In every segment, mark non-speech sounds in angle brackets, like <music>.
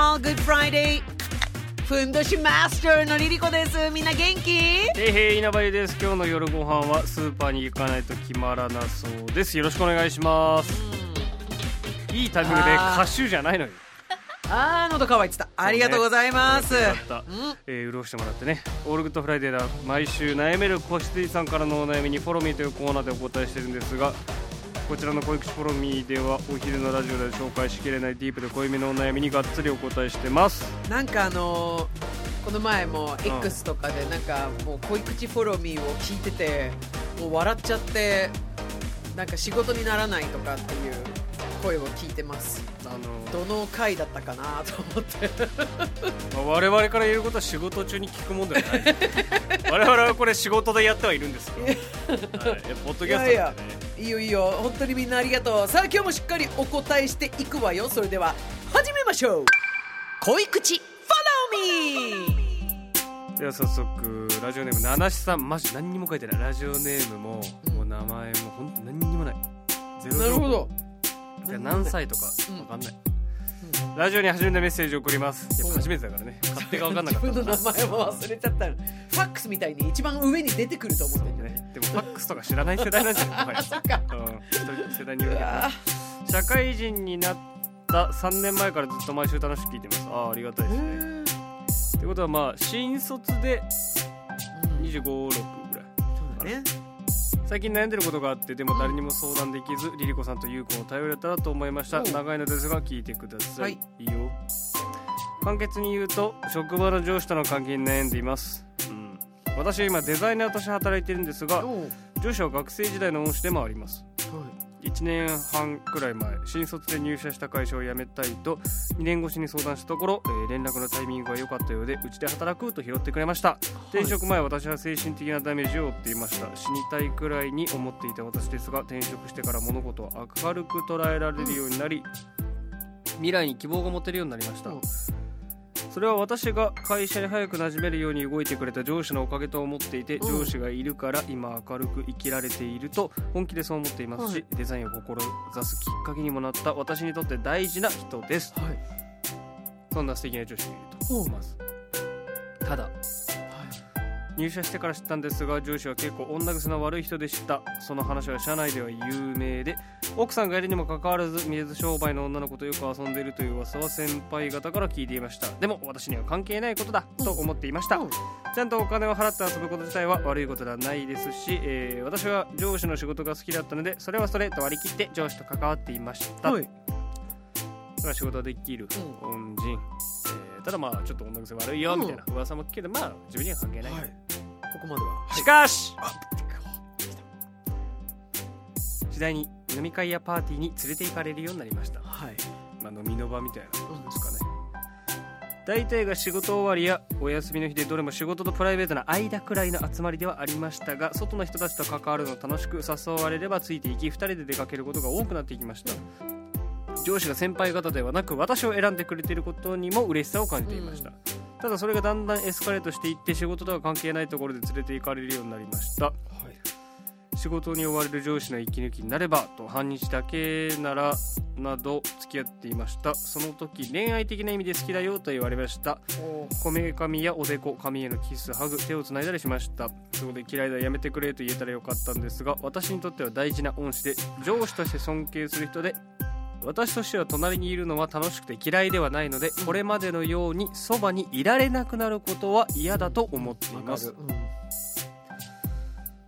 All Good Friday. ふんどしマスターのリリコです。みんな元気？へいへい稲葉です。今日の夜ご飯はスーパーに行かないと決まらなそうです。よろしくお願いします。いいタイミングで歌手じゃないのよあー喉乾いてた。ありがとうございます。よかった、えー潤してもらってね。 ALL GOOD FRIDAY では毎週悩める子羊さんからのお悩みに Follow Me というコーナーでお答えしてるんですがこちらの濃い口 Follow Me ではお昼のラジオで紹介しきれないディープで濃いめのお悩みにがっつりお答えしてます。なんかあのーこの前も X とかでなんかもう濃い口 Follow Me を聞いててもう笑っちゃってなんか仕事にならないとかっていう声を聞いてます。あのどの回だったかなと思って。<laughs> まあ我々から言えることは仕事中に聞くもんではない。<laughs> 我々はこれ仕事でやってはいるんですよ、はい、ポッドキャストなんでね。いやいや。いいよいいよ。本当にみんなありがとう。さあ今日もしっかりお答えしていくわよ。それでは始めましょう。恋口フォローミ。ーでは早速ラジオネーム七七さんマジ何にも書いてない。ラジオネームも、うん。もう名前も本当何にもない。ゼロなるほどいや何歳とかうん。わかんない、ラジオに初めてメッセージを送ります。やっぱ初めてだからね。勝手が分かんなかった自分の名前も忘れちゃったのファックスみたいに一番上に出てくると思ってんだよねね。でもファックスとか知らない世代なんじゃない？<laughs> そっか。うん。世代によるけど社会人になった3年前からずっと毎週楽しく聞いてます。ああありがたいですね。ー。ってことはまあ新卒でうん。2 5 6ぐらい。そうだね最近悩んでることがあってでも誰にも相談できずリリコさんとユウコを頼れたらと思いました。長いのですが聞いてください、はい。いいよ。簡潔に言うと職場の上司との関係に悩んでいます、うん、私は今デザイナーとして働いているんですが上司は学生時代の恩師でもあります。は1年半くらい前新卒で入社した会社を辞めたいと2年越しに相談したところ、えー連絡のタイミングが良かったようでうちで働くと拾ってくれました。転職前私は精神的なダメージを負っていました。死にたいくらいに思っていた私ですが転職してから物事を明るく捉えられるようになり未来に希望が持てるようになりました。うんそれは私が会社に早く馴染めるように動いてくれた上司のおかげと思っていてうん。上司がいるから今明るく生きられていると本気でそう思っていますし、はい。デザインを志すきっかけにもなった私にとって大事な人です。いはい。そんな素敵な上司がいるとうんまずただ入社してから知ったんですが上司は結構女癖の悪い人でした。その話は社内では有名で奥さんがいるにもかかわらず水商売の女の子とよく遊んでいるという噂は先輩方から聞いていました。でも私には関係ないことだと思っていました、うん。ちゃんとお金を払って遊ぶこと自体は悪いことではないですし、えー私は上司の仕事が好きだったのでそれはそれと割り切って上司と関わっていました、は仕事できる恩人、えーただまあちょっと女癖悪いよみたいな噂も聞くけどまあ自分には関係ない、はい。ここまでは。しかしあ次第に飲み会やパーティーに連れて行かれるようになりました、はい。まあ、飲みの場みたいなもんですかね、大体が仕事終わりやお休みの日でどれも仕事とプライベートな間くらいの集まりではありましたが外の人たちと関わるのを楽しく誘われればついていき2人で出かけることが多くなっていきました上司が先輩方ではなく私を選んでくれていることにも嬉しさを感じていました、ただそれがだんだんエスカレートしていって仕事とは関係ないところで連れて行かれるようになりました。仕事に追われる上司の息抜きになればと半日だけならなど付き合っていました。その時恋愛的な意味で好きだよと言われました。こめかみやおでこ髪へのキスハグ手をつないだりしました。そこで嫌いだやめてくれと言えたらよかったんですが私にとっては大事な恩師で上司として尊敬する人で私としては隣にいるのは楽しくて嫌いではないのでこれまでのようにそばにいられなくなることは嫌だと思っています。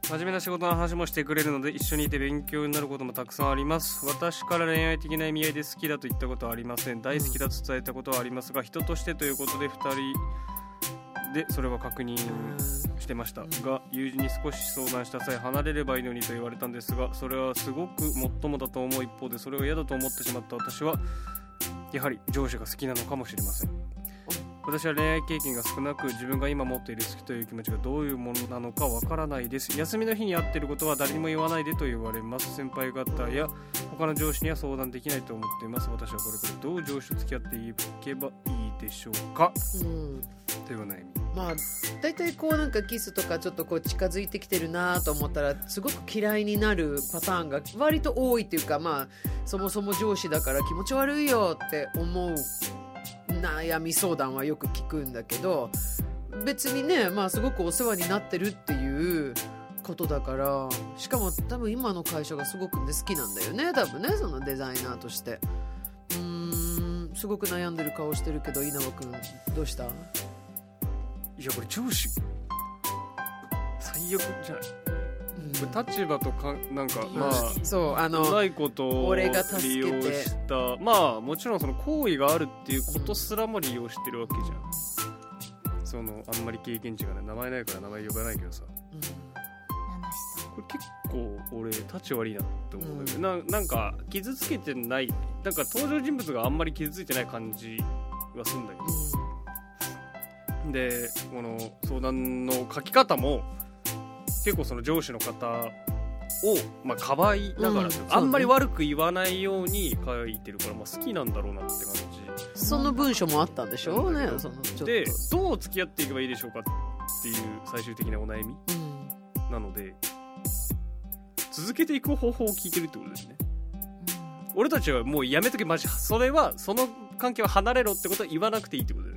真面目な仕事の話もしてくれるので一緒にいて勉強になることもたくさんあります。私から恋愛的な意味合いで好きだと言ったことはありません。大好きだと伝えたことはありますが人としてということで2人でそれは確認。してました。が友人に少し相談した際離れればいいのにと言われたんですがそれはすごくもっともだと思う一方でそれを嫌だと思ってしまった私はやはり上司が好きなのかもしれません。私は恋愛経験が少なく自分が今持っている好きという気持ちがどういうものなのかわからないです。休みの日に会っていることは誰にも言わないでと言われます。先輩方や他の上司には相談できないと思っています。私はこれからどう上司と付き合っていけばいいでしょうか。うん。というお悩みまあ大体こうなんかキスとかちょっとこう近づいてきてるなと思ったらすごく嫌いになるパターンが割と多いっていうかまあそもそも上司だから気持ち悪いよって思う悩み相談はよく聞くんだけど別にねまあすごくお世話になってるっていうことだからしかも多分今の会社がすごく、ね、好きなんだよね多分ねそのデザイナーとして。うーんすごく悩んでる顔してるけど稲葉君どうした？いやこれ上司。最悪じゃない？これ立場とかなんかまあそうあうのまいことを利用した。まあもちろんその行為があるっていうことすらも利用してるわけじゃん。そのあんまり経験値がね名前ないから名前呼ばないけどさ。これ結構俺立ち悪いなって思うんだけど、ななんか傷つけてない。なんか登場人物があんまり傷ついてない感じはするんだけどでこの相談の書き方も結構その上司の方を、まあ、かばいながら、うんあんまり悪く言わないように書いてるから、まあ、好きなんだろうなって感その文章もあったんでしょうねそのでどう付き合っていけばいいでしょうかっていう最終的なお悩みうん。なので続けていく方法を聞いてるってことですね。俺たちはもうやめとけマジ。それはその関係は離れろってことは言わなくていいってこと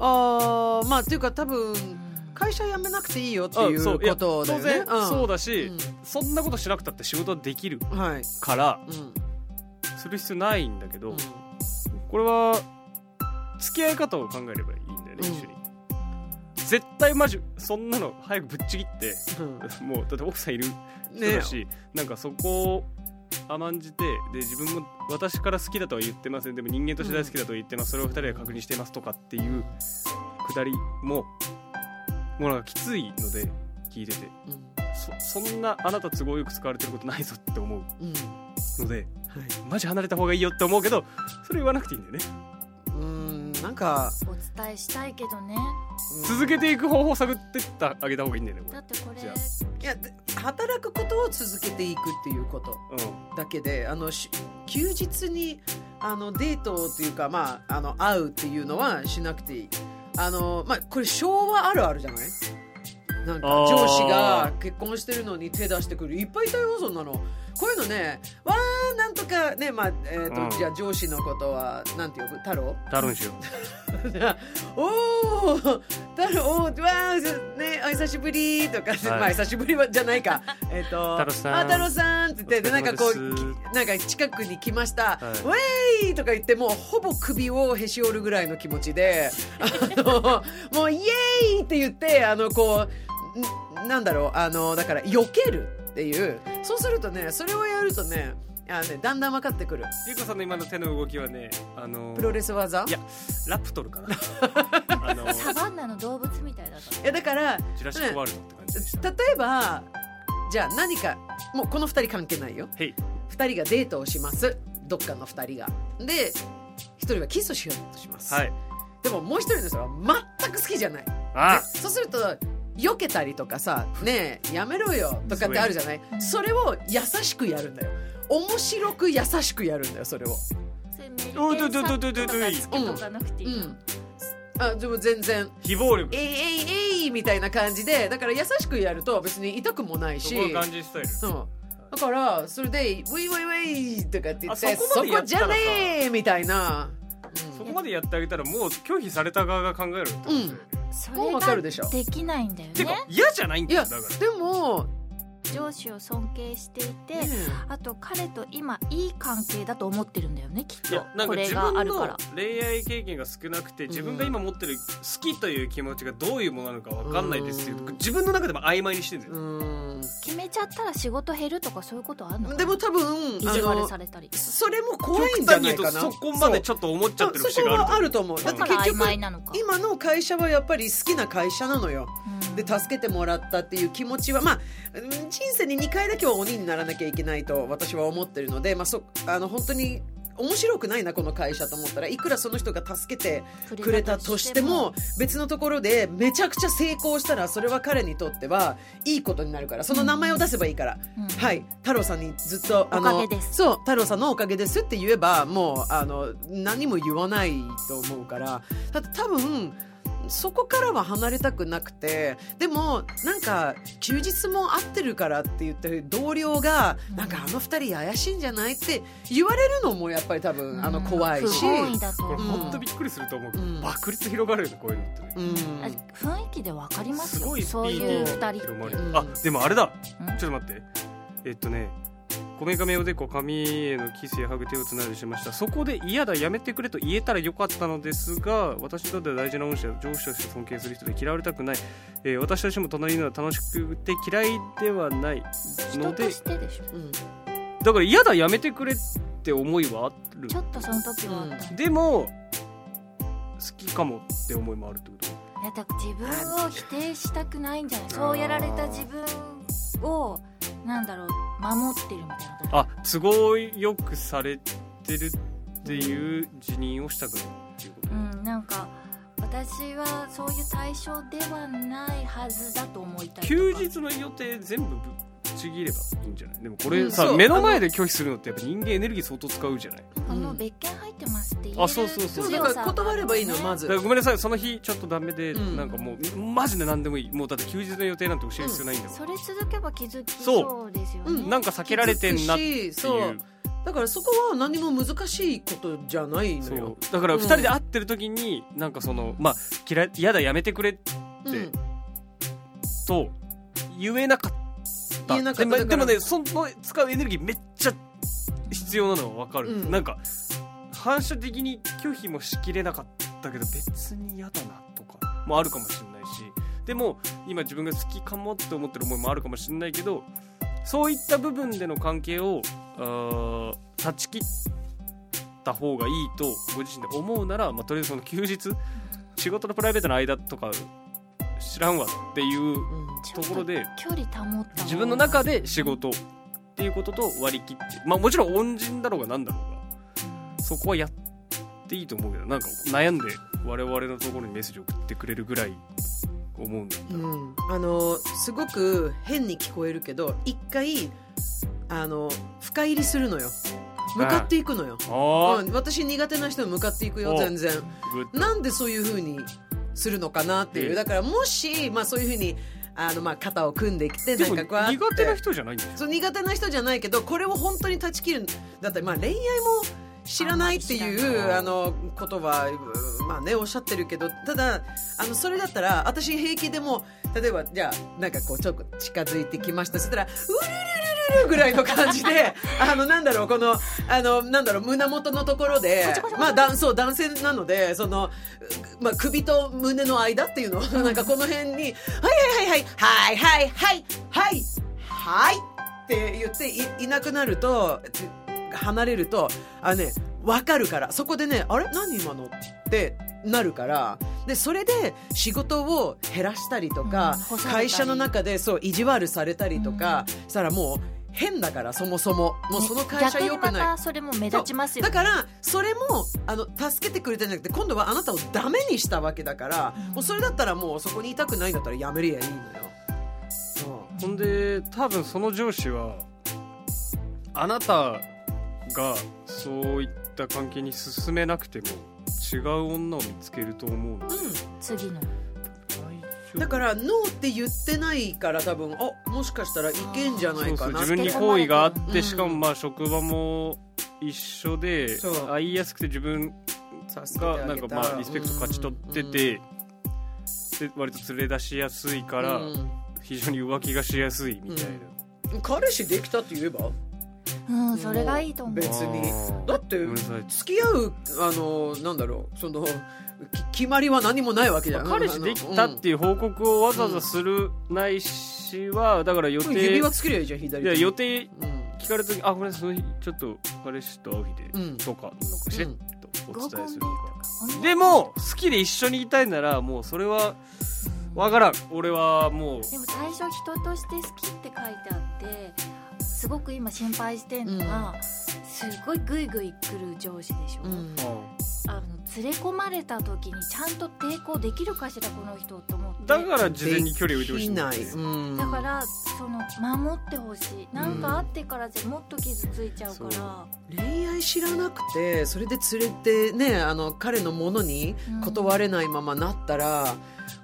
あーまあっていうか多分会社辞めなくていいよっていうことだよね。当然そうだだし、そんなことしなくたって仕事はできるうんはいからうん。する必要ないんだけど、うん。これは付き合い方を考えればいいんだよね、うん。一緒に。絶対マジそんなの早くぶっちぎってうん。もうだって奥さんいる人ねだし、なんかそこを甘んじてで自分も私から好きだとは言ってません。でも人間として大好きだとは言ってます、それを二人が確認していますとかっていうくだりももうなんかきついので聞いてて。そそんなあなた都合よく使われてることないぞって思うのではい。マジ離れた方がいいよって思うけどそれ言わなくていいんだよね。うんなんかお伝えしたいけどね。続けていく方法を探ってってあげた方がいいんだよねこだってこれいやで働くことを続けていくっていうこと。だけであのし休日にあのデートっていうか、まあ、あの会うっていうのはしなくていい。あの、まあ、これ昭和あるあるじゃない？なんか上司が結婚してるのに手出してくる。いっぱいいたよそんなの。こういうのねわーなんとかねまあえーとうん。じゃあ上司のことはなんて呼ぶ太郎？タロンしよ <laughs> <laughs> おお、太郎、わあ、ね、お久しぶりとか、はいまあ久しぶりはじゃないか。<laughs> えっ、と、太郎さんあ、太郎さんって言って、でなんかこう、なんか近くに来ました。はいウェイとか言って、もうほぼ首をへし折るぐらいの気持ちで、<laughs> あの、もうイエーイって言って、あの、こう、んなんだろう、あの、だから、避けるっていう。そうするとね、それをやるとね、あのね、だんだん分かってくる。ゆうこさんの今の手の動きはねあのプロレス技？いやラプトルかな。<laughs> あのサバンナの動物みたいだった。いやだから、ジュラシックワールドって感じでした。例えばじゃあ何かもうこの2人関係ないよ。へい。2人がデートをします。どっかの2人が。で1人はキスをしようとします、はい。でももう1人の人は全く好きじゃない。あでそうすると避けたりとかさ「ねえやめろよ」とかってあるじゃない？うんそれを優しくやるんだよ面白く優しくやるんだよそれを。それメリケンおいどいどいサッどいどいどいトとかつけとかなくていいの、うん。あでも全然。非暴力「えいえいえい」みたいな感じでだから優しくやると別に痛くもないし。そこが感じスタイル。う。んだからそれで「ウィイウィイウィイ」とかって言ってあそこまでやそこじゃねえみたいな、そこまでやってあげたらもう拒否された側が考えるってことだよね。そもうわかるでしょ。できないんだよてかね嫌じゃないんいやだよだから。でも、上司を尊敬していて、ねあと彼と今いい関係だと思ってるんだよねきっと。これがあるから。恋愛経験が少なくて自分が今持ってる好きという気持ちがどういうものなのか分かんないですっていううん。自分の中でも曖昧にしてるんですうよちゃったら仕事減るとかそういうことあるの？でも多分あ意地悪のされたり。それも怖いんじゃないかな。極端に言うとそこまでちょっと思っちゃってるそうそこはあ節ると思う。だって結局今の会社はやっぱり好きな会社なのよ。うん。で助けてもらったっていう気持ちはまあうん人生に2回だけは鬼にならなきゃいけないと私は思ってるので、まあ、そあの本当に面白くないなこの会社と思ったら。いくらその人が助けてくれたとしても別のところでめちゃくちゃ成功したらそれは彼にとってはいいことになるから。その名前を出せばいいから、うん。はい。太郎さんにずっとあおのかげです。そう太郎さんのおかげですって言えばもうあの何も言わないと思うから。だって多分そこからは離れたくなくてでもなんか休日も合ってるからって言って同僚がなんかあの二人怪しいんじゃないって言われるのもやっぱり多分あの怖いし、不本意だとこれ本当びっくりすると思うけど、うん。爆裂広がるよねこういうのってね。うん。あ雰囲気でわかりますよ。すごいそういうーディー二人あでもあれだ。うん。ちょっと待って。えっとねこめかみおでこ髪へのキスやハグ手をつないでしました。そこで嫌だやめてくれと言えたらよかったのですが私にとっては大事な恩師や上司として尊敬する人で嫌われたくない、えー私としても隣にいるのは楽しくて嫌いではない人のでとしてでしょ。うん。だから嫌だやめてくれって思いはある。ちょっとその時はあった、うでも好きかもって思いもあるってこと？いやだ自分を否定したくないんじゃない？そうやられた自分をなんだろう守ってるみたいなと。こあ都合よくされてるっていう辞任をしたくないっていうこと、うんなんか私はそういう対象ではないはずだと思いたい休日の予定全部ちぎればいいんじゃない？でもこれさ、う。ん目の前で拒否するのってやっぱ人間エネルギー相当使うじゃない？あの別件入ってますって言えるあそうそうそうそう。だから断ればいいのまず。ごめんなさいその日ちょっとダメで、うん。なんかもうマジで何でもいい。もうだって休日の予定なんて教える必要ないんだもん、それ続けば気づきそうですよね、う。ん。なんか避けられてんなっていう。だからそこは何も難しいことじゃないのそよう。だからうん2人で会ってる時になんかそのまあ嫌だやめてくれうん。と言えなかったったでもでもねその使うエネルギーめっちゃ必要なのは分かる、うん。なんか反射的に拒否もしきれなかったけど別に嫌だなとかもあるかもしれないし。でも今自分が好きかもって思ってる思いもあるかもしれないけどそういった部分での関係を断ち切った方がいいとご自身で思うなら、まあ、とりあえずその休日仕事とプライベートの間とか知らんわっていううんところで距離保った自分の中で仕事っていうことと割り切ってまあもちろん恩人だろうが何だろうがそこはやっていいと思うけどなんか悩んで我々のところにメッセージ送ってくれるぐらい思うんだうん、あのすごく変に聞こえるけど一回あの深入りするのよ。向かっていくのよ、ああ、うん、私苦手な人に向かっていくよお全然。なんでそういうふうにするのかなっていう、ええ。だからもし、まあ、そういうふうにあの、まあ、肩を組んできてなんかこうやって。苦手な人じゃないんでしょそう苦手な人じゃないけどこれを本当に断ち切るだってまあ恋愛も知らないっていうあのことはうんまあねおっしゃってるけどただあのそれだったら私平気でも例えばじゃあなんかこうちょっと近づいてきました。そしたらうるるるるぐらいの感じで、<laughs> あの、なんだろう、この、あの、なんだろう、胸元のところで、まあ、だそう、男性なので、その、まあ、首と胸の間っていうの？は、<laughs> なんかこの辺に、はいはいはいはい、はいはいはい、はい、はいって言っていなくなると、離れると、あね、わかるから、そこでね、あれ？何今の？ってなるから、でそれで仕事を減らしたりとか、うん、会社の中でそう意地悪されたりとか、したらもう変だからそもそも。もうその会社逆にま良くない。たそれも目立ちますよだからそれもあの助けてくれたんじゃなくて今度はあなたをダメにしたわけだから、うん。もうそれだったらもうそこにいたくないんだったらやめりゃいいのよ。そう。ほんで多分その上司はあなたがそういった関係に進めなくても違う女を見つけると思うの。で、次のだからノーって言ってないから多分あもしかしたらいけんじゃないかなそうそう自分に好意があって、うんしかもまあ職場も一緒で会いやすくて自分がなんかまあリスペクト勝ち取ってて、で割と連れ出しやすいから、うん。非常に浮気がしやすいみたいな、彼氏できたって言えば？うんそれがいいと思う。別に。だって付き合うあのなんだろうそのき決まりは何もないわけじゃん。彼氏できたっていう報告をわざわざするないし、私はだから予定。指輪作れよじゃあ左手に。いや予定うん聞かれた時あごめんなさいその日ちょっと彼氏と会う日で、うん。とかなんかしれっとお伝えするとか、でも好きで一緒にいたいならもうそれはわからん。俺はもうでも最初人として好きって書いてあってすごく今心配してんのが、すごいグイグイ来る上司でしょ、うんあの連れ込まれた時にちゃんと抵抗できるかしらこの人と思って。だから事前に距離を置いてほしいない、うん。だからその守ってほしい。なんかあってからじゃもっと傷ついちゃうから、恋愛知らなくてそれで連れてねあの彼のものに断れないままなったら、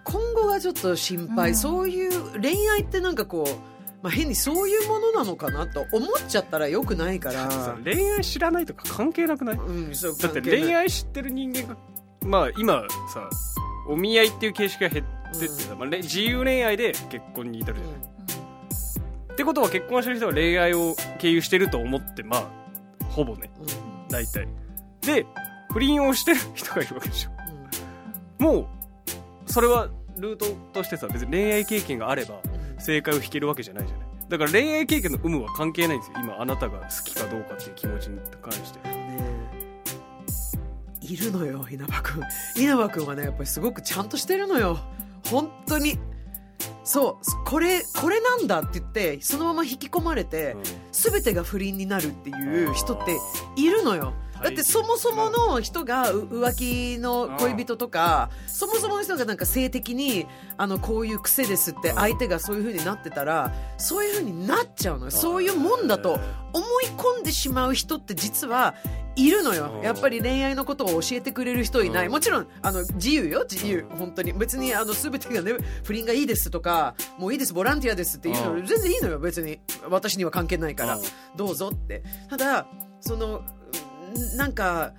今後がちょっと心配、うん。そういう恋愛ってなんかこう、まあ、変にそういうものなのかなと思っちゃったらよくないから。<laughs> さ恋愛知らないとか関係なくない？うん、そうだって恋愛知ってる人間がまあ今さお見合いっていう形式が減ってってさ、まあれ自由恋愛で結婚に至るじゃない、ってことは結婚してる人は恋愛を経由してると思ってまあほぼね。うん。大体。で不倫をしてる人がいるわけでしょ。うん。もうそれはルートとしてさ別に恋愛経験があれば正解を引けるわけじゃないじゃない。だから恋愛経験の有無は関係ないんですよ。今あなたが好きかどうかっていう気持ちに関して。いるのよ稲葉君稲葉君はねやっぱりすごくちゃんとしてるのよ。本当に。そうこれこれなんだって言ってそのまま引き込まれて、全てが不倫になるっていう人っているのよだってそもそもの人がう浮気の恋人とかそもそもの人がなんか性的にあのこういう癖ですって相手がそういう風になってたらそういう風になっちゃうのよ。そういうもんだと思い込んでしまう人って実はいるのよ。うん。やっぱり恋愛のことを教えてくれる人いない。うん。もちろんあの自由よ。自由。本当に。別にあの全てがね不倫がいいですとかもういいです。ボランティアですっていううん。の全然いいのよ。別に。私には関係ないから。うん。どうぞって。ただそのんなんか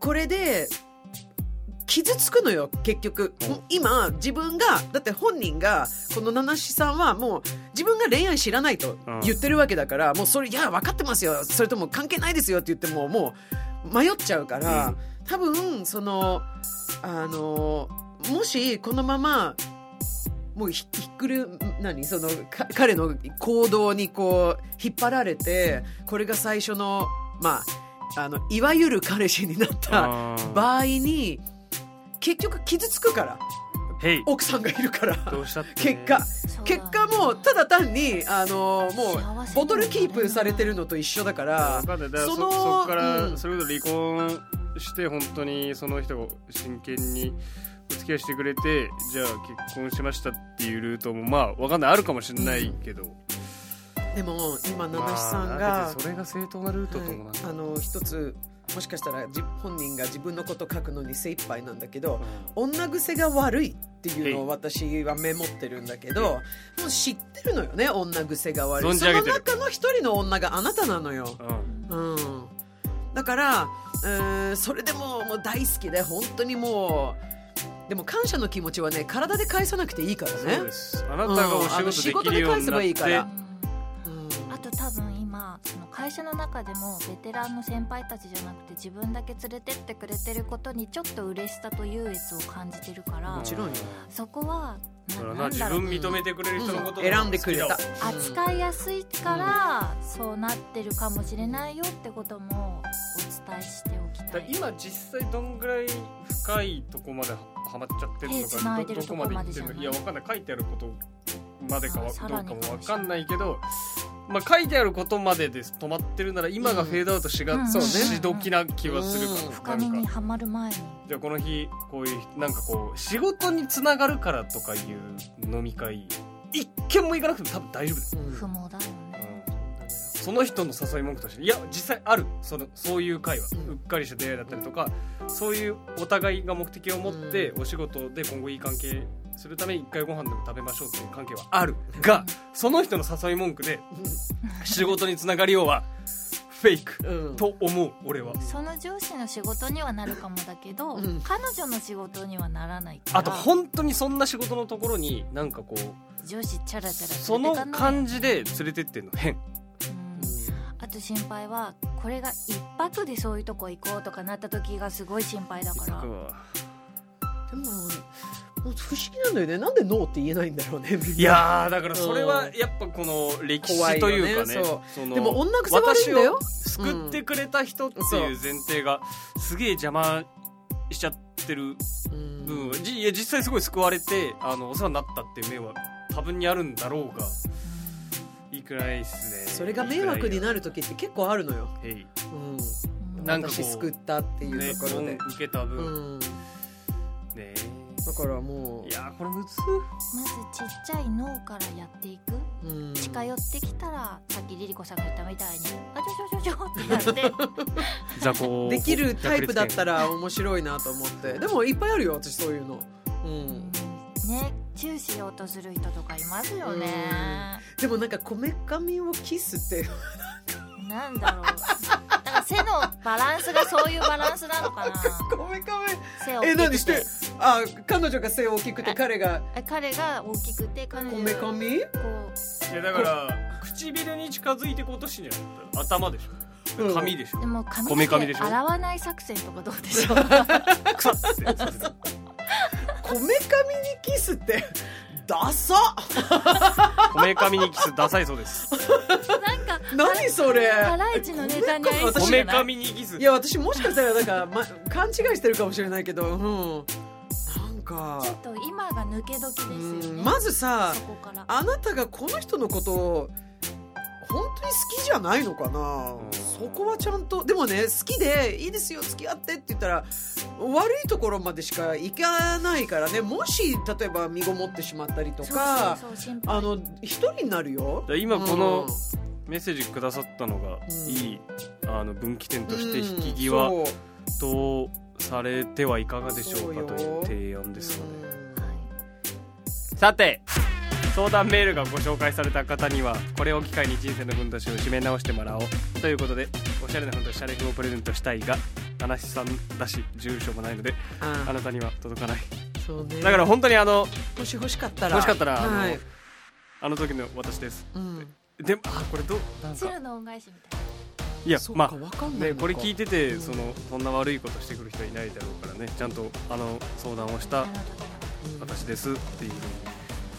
これで傷つくのよ結局、うん。今自分がだって本人がこの七七さんはもう自分が恋愛知らないと言ってるわけだから、もうそれいや分かってますよ。それとも関係ないですよって言ってももう迷っちゃうから、うん。多分そのあのもしこのままもうひひっくる何そのか彼の行動にこう引っ張られてこれが最初のまああのいわゆる彼氏になった場合に結局傷つくから奥さんがいるから。どうしたって。ね結果結果もうただ単にあのもうボトルキープされてるのと一緒だからそそのそっから、うん。それこそ離婚して本当にその人が真剣にお付き合いしてくれてじゃあ結婚しましたっていうルートもまあわかんない。あるかもしれないけど、でも今七七さんまあがそれが正当なルートともなはいあの一つもしかしたらじ本人が自分のこと書くのに精一杯なんだけど女癖が悪いっていうのを私はメモってるんだけどもう知ってるのよね女癖が悪い。その中の一人の女があなたなのよ、うん。うん、だからうーんそれでももう大好きで本当にもうでも感謝の気持ちはね体で返さなくていいからね。あなたがお仕事できるようになって、仕事で返せばいいから。うん多分今その会社の中でもベテランの先輩たちじゃなくて自分だけ連れてってくれてることにちょっと嬉しさと優越を感じてるからもちろんよ。そこは自分認めてくれる人のことうん。選ん。でくれた扱いやすいからそうなってるかもしれないよってこともお伝えしておきたい今実際どん。ぐらい深いとこまではまっちゃってるのかどどこまでいってるのとこまでじゃないいやわかん。ない書いてあることまでかどうかもわかん。ないけどまあ書いてあることまでです止まってるなら今がフェードアウトしがうん。そうね。しどきな気はするから、うん。深みにはまる前に。じゃあこの日こういうなんかこう仕事につながるからとかいう飲み会一件も行かなくても多分大丈夫です、う。ん。不毛だよねその人の誘い文句としていや実際あるそのそういう会話、うん。うっかりした出会いだったりとかそういうお互いが目的を持ってお仕事で今後いい関係するために一回ご飯でも食べましょうっていう関係はあるがその人の誘い文句で仕事につながりようはフェイクうん。と思う俺は。その上司の仕事にはなるかもだけど、うん。彼女の仕事にはならないから。あと本当にそんな仕事のところになんかこう上司チャラチャラその感じで連れてってんの変。うん。あと心配はこれが一泊でそういうとこ行こうとかなった時がすごい心配だから。でも不思議なんだよね。なんでノーって言えないんだろうねいやーだからそれはやっぱこの歴史というかねねでも女癖悪いんだよ。救ってくれた人っていう前提がすげえ邪魔しちゃってるうん。部分はじいや実際すごい救われてあのお世話になったっていう面は多分にあるんだろうがいいくらいっすね。それが迷惑になるる時って結構あるのよ、へいうん、うん。なんかこう私救ったっていうねところで、受けた分、うん、だねからもいやーこれむずまずちっちゃい脳からやっていく。う、うん、近寄ってきたらさっきリリコさんが言ったみたいに「あちょちょちょちょ」ってやって。雑魚。<laughs> できるタイプだったら面白いなと思って。でもいっぱいあるよ私そういうの、うん、ねチューしようとする人とかいますよね。でもなんかこめかみをキスって。なんだろう。だから背のバランスがそういうバランスなのかな。こめか背をみえ何して？あ彼女が背大きくて彼が。え彼が大きくて彼こ女がこめかみ？いやだから唇に近づいていこうとしてんじゃない頭でしょ。うん。髪でしょ。うでもこ髪めかみでしょ。洗わない作戦とかどうでしょうクサッてこめかみにキスってダサ。こめかみにキスダサいそうです。なんか何それ？ハライチのネタに合いそうこめかじゃない？みにキス。いや私もしかしたらなんか、ま、勘違いしてるかもしれないけどうんか。ちょっと今が抜け時ですよね。うんまずさあなたがこの人のことを本当に好きじゃないのかな、うん。そこはちゃんとでもね好きでいいですよ付き合ってって言ったら悪いところまでしか行かないからね。もし例えば身ごもってしまったりとかあの一人になるよ。今このうん。メッセージくださったのがうん。いいあの分岐点として引きうん際とされてはいかがでしょうかという提案ですのではいさて相談メールがご紹介された方にはこれを機会に人生のふんどしを締め直してもらおうということでおしゃれなふんどしシャレフをプレゼントしたいが七七さんだし住所もないのでああ。なたには届かない。そうね。だから本当にあのもし欲しかったら。欲しかったらあのはい。あの時の私です。うん、でもあこれどうなんか。鶴の恩返しみたいいやまあねこれ聞いててうんそのそんな悪いことしてくる人はいないだろうからねちゃんとあの相談をした私ですっていうふうに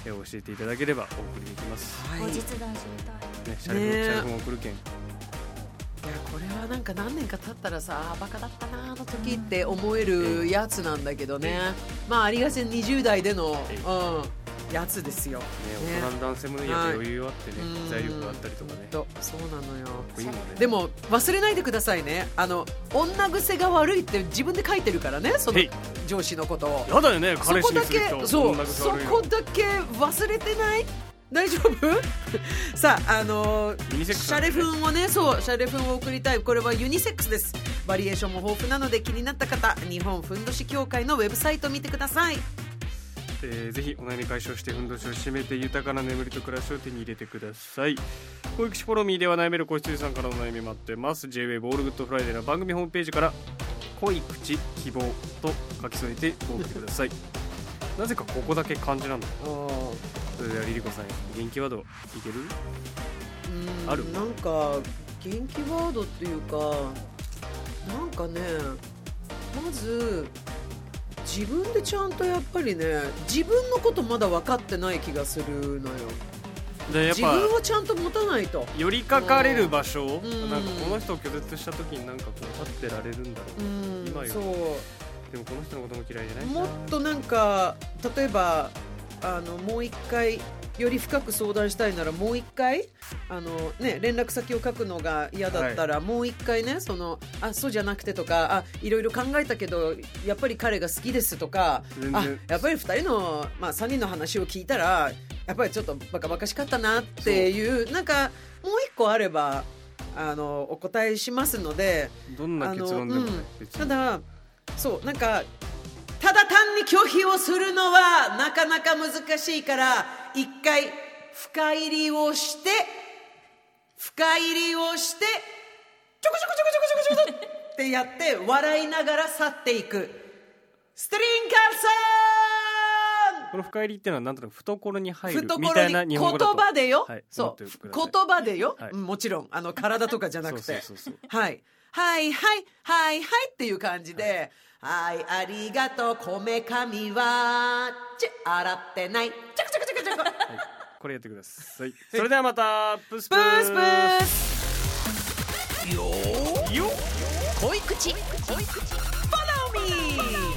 え教えていただければお送りできます。はい。後日談知りたい。ねシャレフねシャレフも送るけんいやこれはなんか何年か経ったらさあーバカだったなあの時って思えるやつなんだけどね。まあありがちな20代での、うん、やつですよ。ね大人の男性もやっぱ余裕あってねうん。財力があったりとかね。そうなのよ。こいいね。でも忘れないでくださいね。あの女癖が悪いって自分で書いてるからねその上司のことを。やだよねそ彼氏にこだけする人そうそこだけ忘れてない？<laughs> 大丈夫？<laughs> さああのユニセックスシャレフンをねそうシャレフンを送りたい。これはユニセックスです。バリエーションも豊富なので気になった方日本ふんどし協会のウェブサイト見てくださいえーぜひお悩み解消してふんどしを締めて豊かな眠りと暮らしを手に入れてください。保育士フォロミーでは悩める子羊さんからのお悩み待ってます。JWAVE オールグッドフライデーの番組ホームページから恋口希望と書き添えてお送りください。<laughs> なぜかここだけ漢字なんだ。それではリリコさん元気ワードいける？うん。ある？なんか元気ワードっていうかなんかねまず自分でちゃんとやっぱりね自分のことまだ分かってない気がするのよ。自でやっぱ分をちゃんと持たないと。寄りかかれる場所、ん。なんかこの人を拒絶した時になんかこう立ってられるんだろう、うん今よそう。でもこの人のことも嫌いじゃないもっとなんか例えばあのもう一回より深く相談したいならもう一回あの、ね、連絡先を書くのが嫌だったら、もう一回ねそのあそうじゃなくてとかあいろいろ考えたけどやっぱり彼が好きですとかあやっぱり2人の、まあ、3人の話を聞いたらやっぱりちょっとバカバカしかったなっていうなんかもう一個あればあのお答えしますので。どんな結論でもね、あのうん。ただそうなんかただ単に拒否をするのはなかなか難しいから一回深入りをして深入りをしてちょこちょこちょこちょこちょこちょこってやって笑いながら去っていく。ストリンカーさん!この深入りっていうのはなんとなく懐に入る懐みたいな日本語だと。葉でよ、はいそう。言葉でよ、はい。うんもちろん。あの体とかじゃなくて。はい。はいはいはいはいっていう感じで、はいありがとうこめかみは。ち洗ってない。ちゃくちゃくちゃくちゃく。これやってください。それではまたプスプス。プースよよー濃い口。濃い口 Follow me